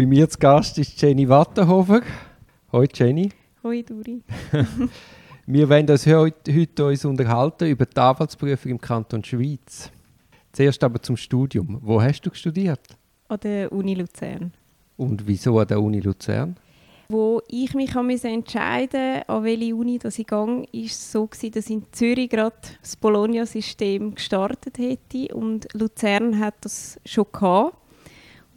Bei mir zu Gast ist Jenny Wattenhofer. Hoi Jenny. Hoi Duri. Wir wollen uns heute, heute uns unterhalten über die Anwaltsprüfung im Kanton Schweiz. Zuerst aber zum Studium. Wo hast du studiert? An der Uni Luzern. Und wieso an der Uni Luzern? Wo ich mich entscheiden an welche Uni dass ich gehe, war es so, gewesen, dass in Zürich gerade das Bologna-System gestartet hätte und Luzern hat das schon gehabt.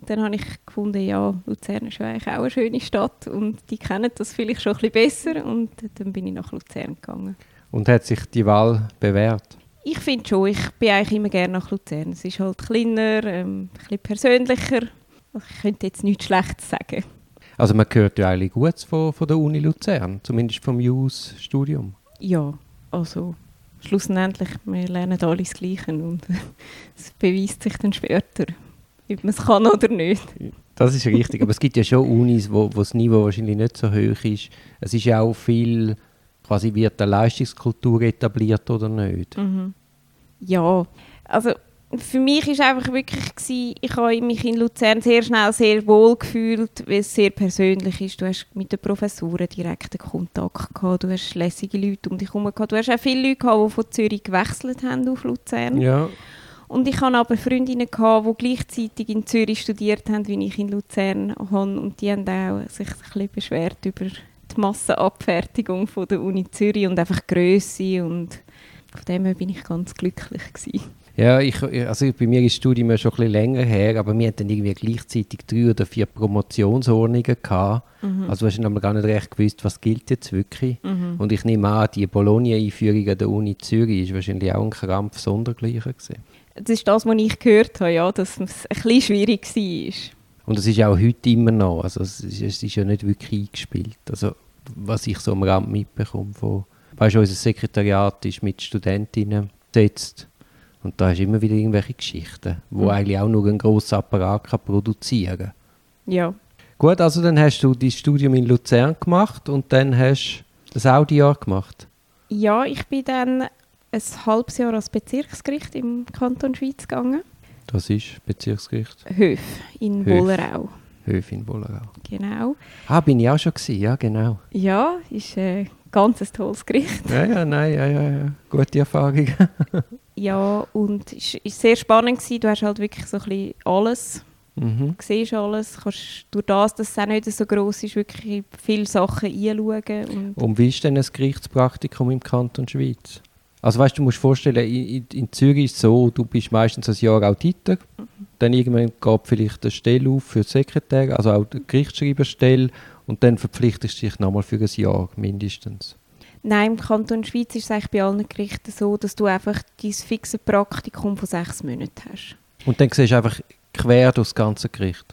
Dann habe ich gefunden, ja, Luzern ist eigentlich auch eine schöne Stadt und die kennen das vielleicht schon ein bisschen besser und dann bin ich nach Luzern gegangen. Und hat sich die Wahl bewährt? Ich finde schon, ich bin eigentlich immer gerne nach Luzern. Es ist halt kleiner, ähm, ein bisschen persönlicher. Ich könnte jetzt nichts Schlechtes sagen. Also man hört ja eigentlich gut von, von der Uni Luzern, zumindest vom JUS-Studium. Ja, also schlussendlich, wir lernen alle das Gleiche und es beweist sich dann später, ob man es kann oder nicht. Das ist richtig, aber es gibt ja schon Unis, wo, wo das Niveau wahrscheinlich nicht so hoch ist. Es ist ja auch viel, quasi wird eine Leistungskultur etabliert oder nicht? Mhm. Ja, also für mich ist einfach wirklich gewesen, ich habe mich in Luzern sehr schnell sehr wohl gefühlt, weil es sehr persönlich ist. Du hast mit den Professoren direkten Kontakt gehabt, du hast lässige Leute um dich herum gehabt. Du hast auch viele Leute gehabt, die von Zürich gewechselt haben auf Luzern. Ja. Und ich hatte aber Freundinnen, gehabt, die gleichzeitig in Zürich studiert haben, wie ich in Luzern habe. Und die haben auch sich ein bisschen beschwert über die Massenabfertigung von der Uni Zürich und einfach die Grösse. Und von dem her bin ich ganz glücklich gewesen. Ja, ich, also bei mir ist das Studium ja schon ein bisschen länger her, aber wir hatten irgendwie gleichzeitig drei oder vier Promotionsordnungen gehabt. Mhm. Also hast du gar nicht recht gewusst, was gilt jetzt wirklich. Mhm. Und ich nehme an, die Bologna-Einführung an der Uni Zürich ist wahrscheinlich auch ein Krampf sondergleichen gewesen. Das ist das, was ich gehört habe, ja, dass es ein bisschen schwierig war. Und es ist auch heute immer noch, also es ist, es ist ja nicht wirklich eingespielt. Also was ich so am Rand mitbekomme von, weißt du, unser Sekretariat ist mit Studentinnen besetzt und da hast du immer wieder irgendwelche Geschichten, wo mhm. eigentlich auch nur ein grosser Apparat kann produzieren kann. Ja. Gut, also dann hast du dein Studium in Luzern gemacht und dann hast du das Audi-Jahr gemacht. Ja, ich bin dann ein halbes Jahr als Bezirksgericht im Kanton Schweiz gegangen. Das ist Bezirksgericht? Höf in Wollerau. Höf in Wollerau. Genau. Ah, bin ich auch schon gewesen, ja genau. Ja, ist ein ganz tolles Gericht. Ja, ja, nein, ja, ja, ja. gute Erfahrung. ja, und es war sehr spannend. Gewesen. Du hast halt wirklich so ein bisschen alles. Mhm. Du siehst alles, kannst durch das, dass es auch nicht so gross ist, wirklich viele Sachen einschauen. Und, und wie ist denn ein Gerichtspraktikum im Kanton Schweiz? Also weißt du, musst dir vorstellen, in, in, Zürich ist es so, du bist meistens ein Jahr Auditor, mhm. dann irgendwann geht vielleicht eine Stelle auf für Sekretär, also auch die Gerichtsschreiberstelle und dann verpflichtest du dich nochmal für ein Jahr mindestens. Nein, im Kanton Schweiz ist es eigentlich bei allen Gerichten so, dass du einfach dein fixe Praktikum von sechs Monaten hast. Und dann siehst du einfach quer durch das ganze Gericht?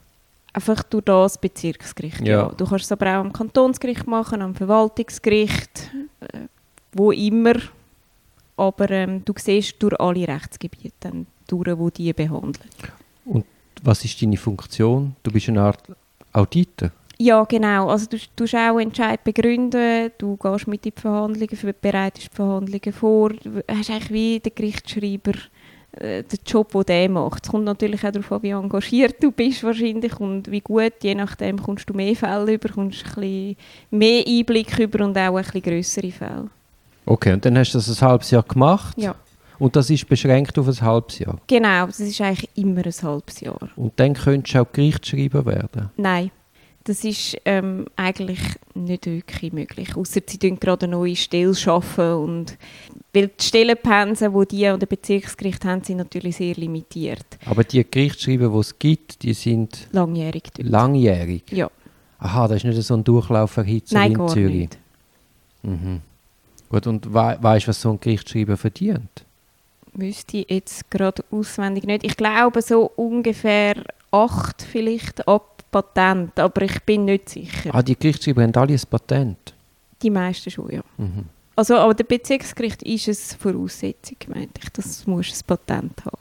Einfach durch das Bezirksgericht, ja. ja. Du kannst es aber auch am Kantonsgericht machen, am Verwaltungsgericht, äh, wo immer aber ähm, du siehst durch alle Rechtsgebiete dann durch, wo die behandeln. Und was ist deine Funktion? Du bist eine Art Auditor? Ja, genau. Also du tust auch Entscheid begründen, du gehst mit in die Verhandlungen, bereitest die Verhandlungen vor, du hast eigentlich wie der Gerichtsschreiber äh, den Job, den der macht. Es kommt natürlich auch darauf an, wie engagiert du bist wahrscheinlich und wie gut, je nachdem kommst du mehr Fälle über, kommst ein bisschen mehr Einblick über und auch ein bisschen grössere Fälle. Okay, und dann hast du das ein halbes Jahr gemacht? Ja. Und das ist beschränkt auf ein halbes Jahr? Genau, das ist eigentlich immer ein halbes Jahr. Und dann könntest du auch Gerichtsschreiber werden? Nein, das ist ähm, eigentlich nicht wirklich möglich. Außer sie schaffen gerade eine neue Stelle schaffen und weil die Stellenpensen, die die an der Bezirksgericht haben, sind natürlich sehr limitiert. Aber die Gerichtsschreiber, die es gibt, die sind langjährig. Dort. Langjährig? Ja. Aha, das ist nicht so ein Durchlauferhitzer Nein, in Zürich? Nicht. Mhm. Gut, und we weißt du, was so ein Gerichtsschreiber verdient? Wüsste ich jetzt gerade auswendig nicht. Ich glaube so ungefähr acht vielleicht ab Patent, aber ich bin nicht sicher. Ah, die Gerichtsschreiber haben alle ein Patent? Die meisten schon, ja. Mhm. Also, aber der Bezirksgericht ist es Voraussetzung, meinte ich, dass du ein Patent haben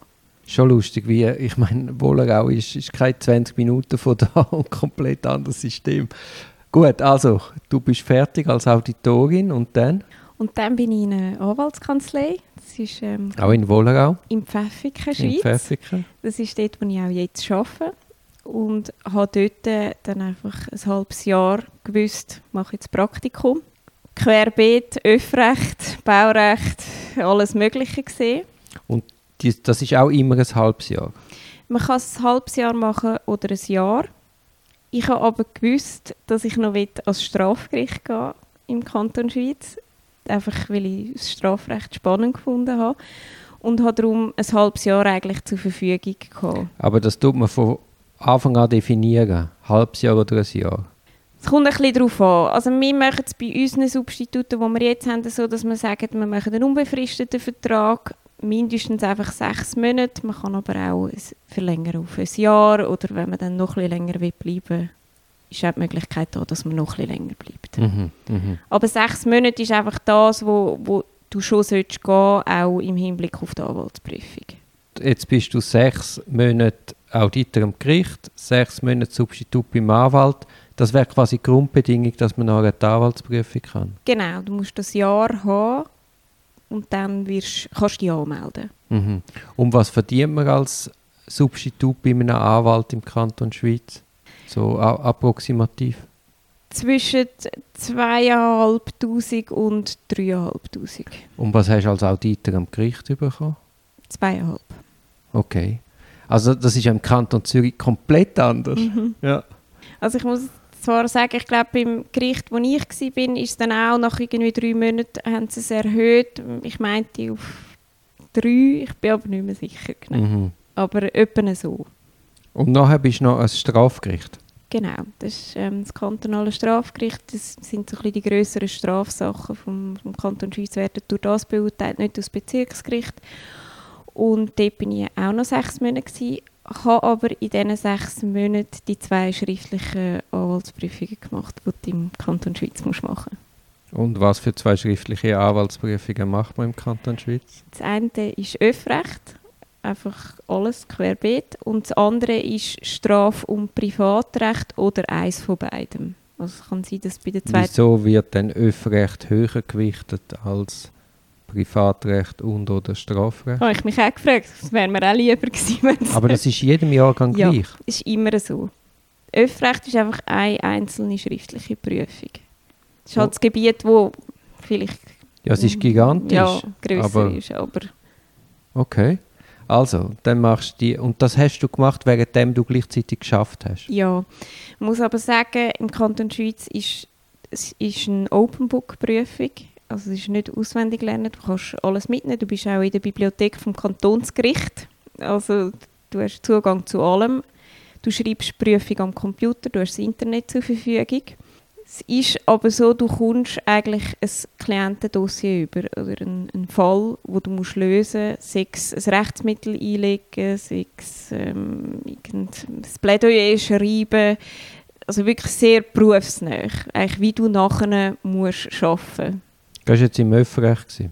Schon lustig, wie, ich meine, Wollerau ist, ist keine 20 Minuten von da und komplett anderes System. Gut, also, du bist fertig als Auditorin und dann? Und dann bin ich in einer Anwaltskanzlei. Das ist, ähm, auch in Wollerau? Im Pfäffiken, Schweiz. In Pfäffiken. Das ist dort, wo ich auch jetzt arbeite. und habe dort dann einfach ein halbes Jahr gewusst, mache jetzt Praktikum. Querbeet, Öffrecht, Baurecht, alles Mögliche gesehen. Und das ist auch immer ein halbes Jahr? Man kann es ein halbes Jahr machen oder ein Jahr. Ich habe aber gewusst, dass ich noch als Strafgericht gehen im Kanton Schweiz. Einfach, weil ich das Strafrecht spannend gefunden habe. Und habe darum ein halbes Jahr eigentlich zur Verfügung gehabt. Aber das tut man von Anfang an definieren? Halbes Jahr oder ein Jahr? Es kommt ein bisschen darauf an. Also wir machen es bei unseren Substituten, die wir jetzt haben, so, dass wir sagen, wir machen einen unbefristeten Vertrag, mindestens einfach sechs Monate. Man kann aber auch verlängern auf ein Jahr oder wenn man dann noch ein bisschen länger will bleiben ist auch die Möglichkeit da, dass man noch ein länger bleibt. Mhm, mh. Aber sechs Monate ist einfach das, wo, wo du schon solltest gehen, auch im Hinblick auf die Anwaltsprüfung. Jetzt bist du sechs Monate Auditor am Gericht, sechs Monate Substitut beim Anwalt. Das wäre quasi die Grundbedingung, dass man nachher die Anwaltsprüfung kann. Genau, du musst das Jahr haben und dann wirst, kannst du dich anmelden. Mhm. Und was verdient man als Substitut bei einem Anwalt im Kanton Schweiz? So approximativ? Zwischen 2'500 und 3'500. Und was hast du als Auditor am Gericht bekommen? 2'500. Okay. Also das ist im Kanton Zürich komplett anders. Mhm. Ja. Also ich muss zwar sagen, ich glaube beim Gericht, wo ich war, ist es dann auch nach irgendwie drei Monaten haben sie es erhöht. Ich meinte auf drei, ich bin aber nicht mehr sicher genau. Mhm. Aber etwa so. Und nachher bist du noch ein Strafgericht? Genau, das ist ähm, das kantonale Strafgericht. Das sind so ein bisschen die grösseren Strafsachen vom, vom Kanton Schweiz werden durch das beurteilt, nicht durch das Bezirksgericht. Und dort war ich auch noch sechs Monate. Gewesen, habe aber in diesen sechs Monaten die zwei schriftlichen Anwaltsprüfungen gemacht, die du im Kanton Schweiz musst machen Und was für zwei schriftliche Anwaltsprüfungen macht man im Kanton Schweiz? Das eine ist Öffrecht, einfach alles querbeet. Und das andere ist Straf- und Privatrecht oder eins von beidem. Also kann sein, dass bei der zweiten... Wieso wird dann Öffrecht höher gewichtet als Privatrecht und oder Strafrecht? Habe ich mich auch gefragt. Das wäre mir auch lieber gewesen. Aber das ist jedem Jahrgang ja, gleich? ist immer so. Öffrecht ist einfach eine einzelne schriftliche Prüfung. Das ist halt oh. das Gebiet, wo vielleicht... Ja, es ist gigantisch. Ja, grösser aber, ist, aber... Okay. Also, dann machst du die... Und das hast du gemacht, währenddem du gleichzeitig geschafft hast? Ja. Ich muss aber sagen, im Kanton Schweiz ist es ist eine Open-Book-Prüfung. Also es ist nicht auswendig lernen, du kannst alles mitnehmen. Du bist auch in der Bibliothek vom Kantonsgericht. Also du hast Zugang zu allem. Du schreibst Prüfung am Computer, du hast das Internet zur Verfügung. Es ist aber so, du kommst eigentlich ein Klientendossier über oder einen, einen Fall, wo du musst lösen musst, sei es ein Rechtsmittel einlegen, sei es ähm, ein Plädoyer schreiben, also wirklich sehr berufsnah, eigentlich wie du nachher musst arbeiten das war jetzt im Öffrecht?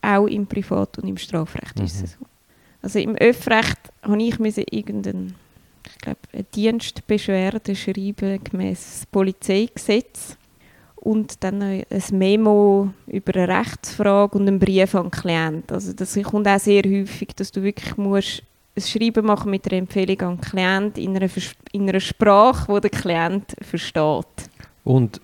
Auch im Privat- und im Strafrecht mhm. ist es so. Also im Öffrecht habe ich irgendeinen glaube, eine Dienstbeschwerde schreiben gemäß Polizeigesetz und dann ein Memo über eine Rechtsfrage und einen Brief an den Klienten. Also das kommt auch sehr häufig, dass du wirklich musst ein Schreiben machen mit einer Empfehlung an den Klienten in einer, in einer Sprache, die der Klient versteht. Und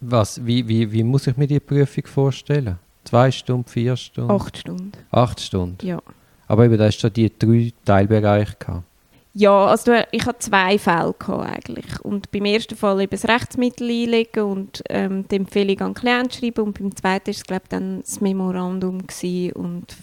was, wie, wie, wie muss ich mir die Prüfung vorstellen? Zwei Stunden, vier Stunden? Acht Stunden. Acht Stunden? Ja. Aber eben, da hast du die drei Teilbereiche gehabt. Ja, also ich hatte zwei Fälle gehabt eigentlich. Und beim ersten Fall eben das Rechtsmittel einlegen und ähm, die Empfehlung an den Klienten schreiben. Und beim zweiten war es, glaube ich, dann das Memorandum und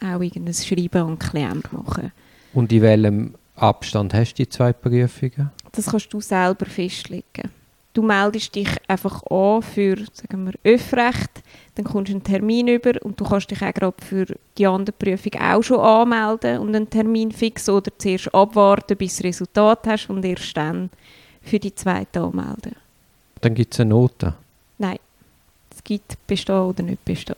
auch irgendein Schreiben an den Klienten machen. Und in welchem Abstand hast du die zwei Prüfungen? Das kannst du selber festlegen du meldest dich einfach an für sagen wir, Öffrecht, dann kommst du einen Termin über und du kannst dich auch gerade für die andere Prüfung auch schon anmelden und einen Termin fixen oder zuerst abwarten, bis du das Resultat hast und erst dann für die zweite anmelden. Dann gibt es eine Note? Nein, es gibt bestehen oder nicht bestehen.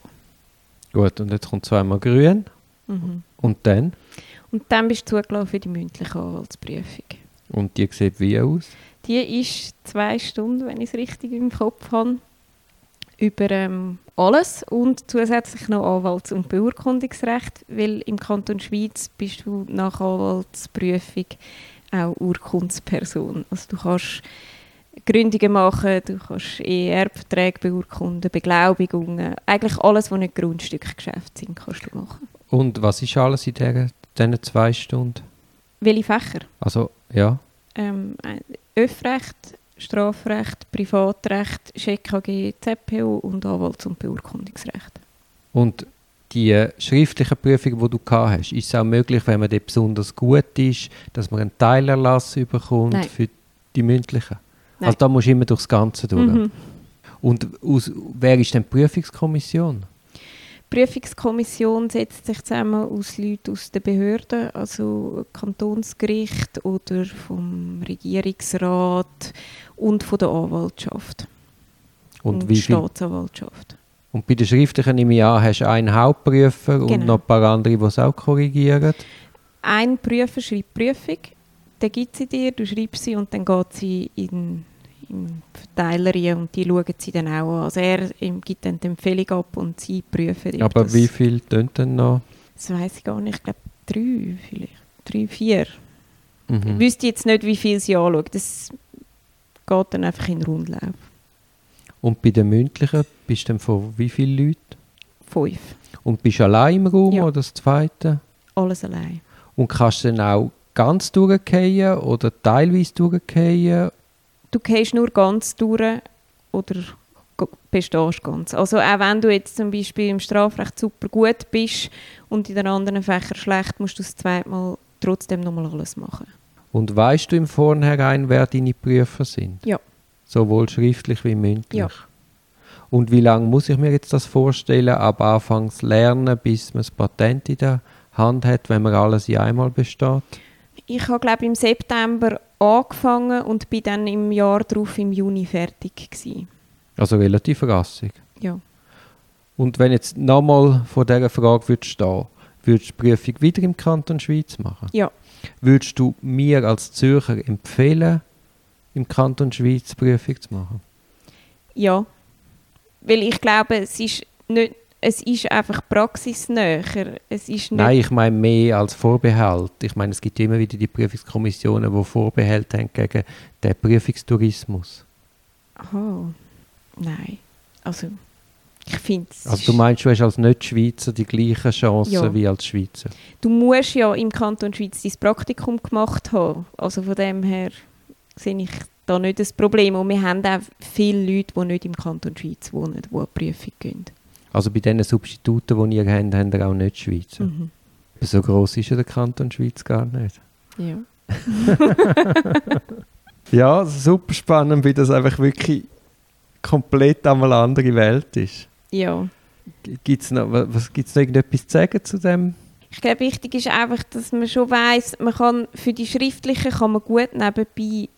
Gut, und jetzt kommt zweimal grün. Mhm. Und dann? Und dann bist du zugelassen für die mündliche Anwaltsprüfung. Und die sieht wie aus? Die ist zwei Stunden, wenn ich es richtig im Kopf habe, über ähm, alles und zusätzlich noch Anwalts- und Beurkundungsrecht, weil im Kanton Schweiz bist du nach Anwaltsprüfung auch Urkundsperson. Also du kannst Gründungen machen, du kannst Erbverträge beurkunden, Beglaubigungen, eigentlich alles, was nicht Grundstückgeschäft sind, kannst du machen. Und was ist alles in diesen zwei Stunden? Welche Fächer? Also, ja. Ähm, Öffrecht, Strafrecht, Privatrecht, SchKG, ZPO und Anwalts- und Beurkundungsrecht. Und die schriftlichen Prüfungen, die du gehabt hast, ist es auch möglich, wenn man dort besonders gut ist, dass man einen Teilerlass bekommt Nein. für die mündlichen? Nein. Also da musst du immer durchs Ganze durch. Mhm. Und aus, wer ist denn die Prüfungskommission? Die Prüfungskommission setzt sich zusammen aus Leuten aus den Behörden, also Kantonsgericht oder vom Regierungsrat und von der Anwaltschaft Und, wie viel? Staatsanwaltschaft. Und bei den schriftlichen nehme ich an, hast du einen Hauptprüfer und Genau. noch ein paar andere, die es auch korrigieren. Ein Prüfer schreibt die Prüfung, dann gibt sie dir, du schreibst sie und dann geht sie in, in Verteiler und die schauen sie dann auch an. Also er gibt dann die Empfehlung ab und sie prüfen. ob Aber das- wie viel tun denn noch? Das weiß ich gar nicht, ich glaube drei vielleicht. Drei, vier. Ich Mhm. wüsste jetzt nicht, wie viel sie anschauen. Das geht dann einfach in den Rundlauf. Und bei den mündlichen bist du dann von wie vielen Leuten? Fünf. Und bist du allein im Raum Ja. oder das zweite? Alles allein. Und kannst du dann auch ganz durchgehen oder teilweise durchgehen? Du gehst nur ganz durch oder bestehst ganz. Also auch wenn du jetzt zum Beispiel im Strafrecht super gut bist und in den anderen Fächern schlecht, musst du das zweite Mal trotzdem nochmal alles machen. Und weißt du im Vornherein, wer deine Prüfer sind? Ja. Sowohl schriftlich wie mündlich? Ja. Und wie lange muss ich mir jetzt das vorstellen, ab Anfangs lernen, bis man das Patent in der Hand hat, wenn man alles in einmal besteht? Ich habe glaube im September angefangen und bin dann im Jahr darauf im Juni fertig gewesen. Also relativ rassig. Ja. Und wenn jetzt nochmal vor dieser Frage würdest stehen, würdest du die Prüfung wieder im Kanton Schweiz machen? Ja. Würdest du mir als Zürcher empfehlen, im Kanton Schweiz die Prüfung zu machen? Ja, weil ich glaube, es ist nicht, es ist einfach praxisnäher. Es ist Nein, ich meine mehr als Vorbehalt. Ich meine, es gibt immer wieder die Prüfungskommissionen, die Vorbehalte haben gegen den Prüfungstourismus. Aha, nein. Also, ich finde es Also du meinst, du hast als Nicht-Schweizer die gleichen Chancen Ja. wie als Schweizer? du musst ja im Kanton Schweiz dein Praktikum gemacht haben. Also von dem her sehe ich da nicht das Problem. Und wir haben auch viele Leute, die nicht im Kanton Schweiz wohnen, die die Prüfung gehen. Also bei diesen Substituten, die ihr habt, habt ihr auch Nicht-Schweizer. Mhm. So gross ist ja der Kanton Schweiz gar nicht. Ja. Ja, super spannend, wie das einfach wirklich komplett einmal eine andere Welt ist. ja. Gibt es noch irgendetwas zu sagen zu dem? Ich glaube, wichtig ist einfach, dass man schon weiß, man kann für die schriftlichen kann man gut nebenbei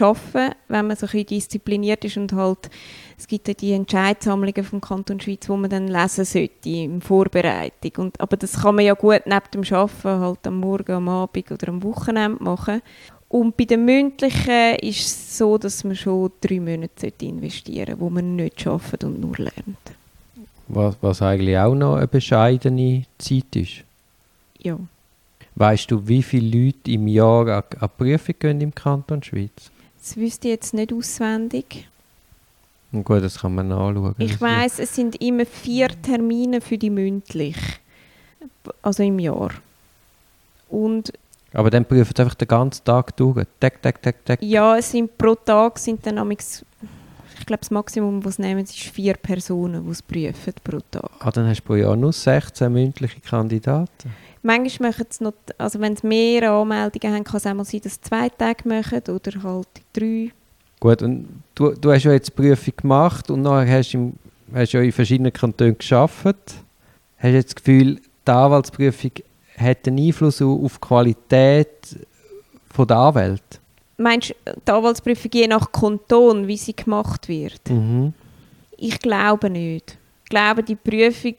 arbeiten, wenn man so ein bisschen diszipliniert ist und halt, es gibt ja die Entscheidsammlungen vom Kanton Schweiz, wo man dann lesen sollte in Vorbereitung. Und, aber das kann man ja gut neben dem Arbeiten halt am Morgen, am Abend oder am Wochenende machen. Und bei den mündlichen ist es so, dass man schon drei Monate investieren sollte, wo man nicht arbeitet und nur lernt. Was, was eigentlich auch noch eine bescheidene Zeit ist. Ja. Weißt du, wie viele Leute im Jahr an, an Prüfung gehen im Kanton Schweiz? Das wüsste ich jetzt nicht auswendig. Gut, das kann man nachschauen. Ich Das- weiß, es sind immer vier Termine für die mündlich, also im Jahr. Und Aber dann prüfen sie einfach den ganzen Tag durch. Tag, tag, tag, tag. ja, es sind pro Tag sind dann amix, ich glaube das Maximum, was sie nehmen, ist vier Personen, die es prüfen pro Tag. Ah, dann hast du pro Jahr nur 16 mündliche Kandidaten. Manchmal machen sie noch, also wenn sie mehr Anmeldungen haben, kann es auch mal sein, dass sie zwei Tage machen oder halt drei. Gut, und du, du hast ja jetzt die Prüfung gemacht und nachher hast du im, hast ja in verschiedenen Kantonen gearbeitet. Hast du jetzt das Gefühl, die Anwaltsprüfung hat einen Einfluss au- auf die Qualität von der Anwälte? Meinst du, die Anwaltsprüfung je nach Kanton, wie sie gemacht wird? Mhm. Ich glaube nicht. Ich glaube, die Prüfung,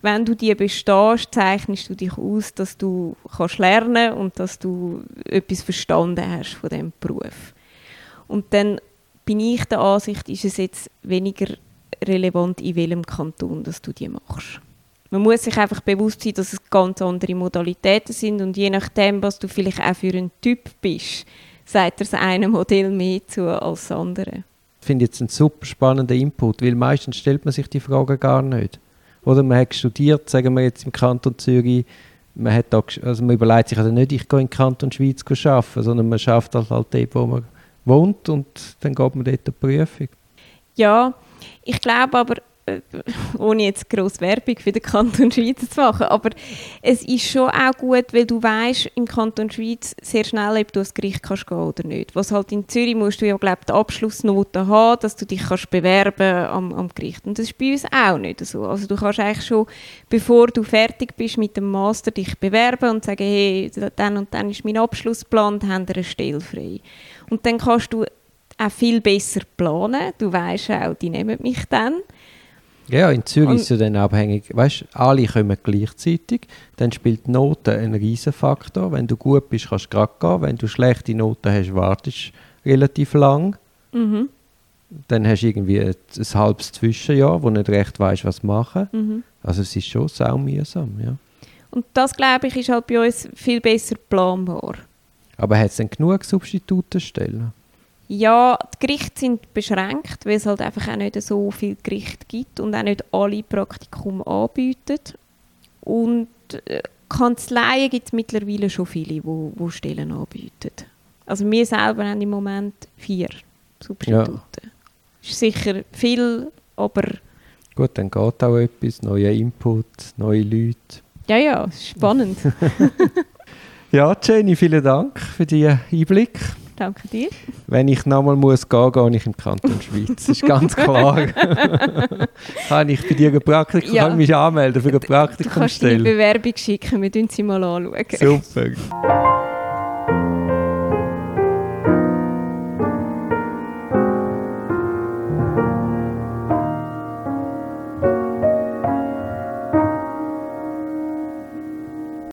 wenn du die bestehst, zeichnest du dich aus, dass du kannst lernen und dass du etwas verstanden hast von dem Beruf. Und dann bin ich der Ansicht, ist es jetzt weniger relevant, in welchem Kanton dass du die machst. Man muss sich einfach bewusst sein, dass es ganz andere Modalitäten sind und je nachdem, was du vielleicht auch für ein Typ bist, sagt das eine Modell mehr zu als das andere. Finde jetzt einen super spannenden Input, weil meistens stellt man sich die Frage gar nicht. Oder man hat studiert, sagen wir jetzt im Kanton Zürich, man, hat da, also man überlegt sich also nicht, ich gehe in den Kanton Schweiz arbeiten, sondern man schafft halt, halt dort, wo man wohnt und dann geht man dort eine Prüfung. Ja, ich glaube aber, ohne jetzt grosse Werbung für den Kanton Schweiz zu machen, aber es ist schon auch gut, weil du weißt im Kanton Schweiz sehr schnell, ob du ins Gericht kannst gehen oder nicht. Was halt in Zürich musst du ja, glaube die Abschlussnote haben, dass du dich kannst bewerben am, am Gericht. Und das ist bei uns auch nicht so. Also du kannst eigentlich schon, bevor du fertig bist mit dem Master, dich bewerben und sagen, hey, dann und dann ist mein Abschlussplan, dann haben wir eine Stelle frei. Und dann kannst du auch viel besser planen. Du weißt auch, die nehmen mich dann. Ja, in Zürich und ist es ja dann abhängig, weißt alle kommen gleichzeitig, dann spielt die Note einen riesen Faktor. Wenn du gut bist, kannst du gerade gehen. Wenn du schlechte Noten hast, wartest du relativ lang. Mhm. Dann hast du irgendwie ein, ein halbes Zwischenjahr, wo du nicht recht weißt, was machen. Mhm. Also es ist schon sau mühsam, ja. Und das, glaube ich, ist halt bei uns viel besser planbar. Aber hat es denn genug Substitutenstellen? Ja, die Gerichte sind beschränkt, weil es halt einfach auch nicht so viele Gerichte gibt und auch nicht alle Praktikum anbieten. Und äh, Kanzleien gibt es mittlerweile schon viele, die wo, wo Stellen anbieten. Also wir selber haben im Moment vier Substitute. Ja. Ist sicher viel, aber... Gut, dann geht auch etwas, neue Input, neue Leute. Ja, ja, spannend. ja, Jenny, vielen Dank für den Einblick. Danke dir. Wenn ich nochmal muss gehen, gehe ich im Kanton Schweiz. Das ist ganz klar. kann ich bei dir ein Praktikum, ja. kann mich anmelden für eine Praktikumstelle? Du kannst deine Bewerbung schicken, wir schauen sie mal anschauen. Super.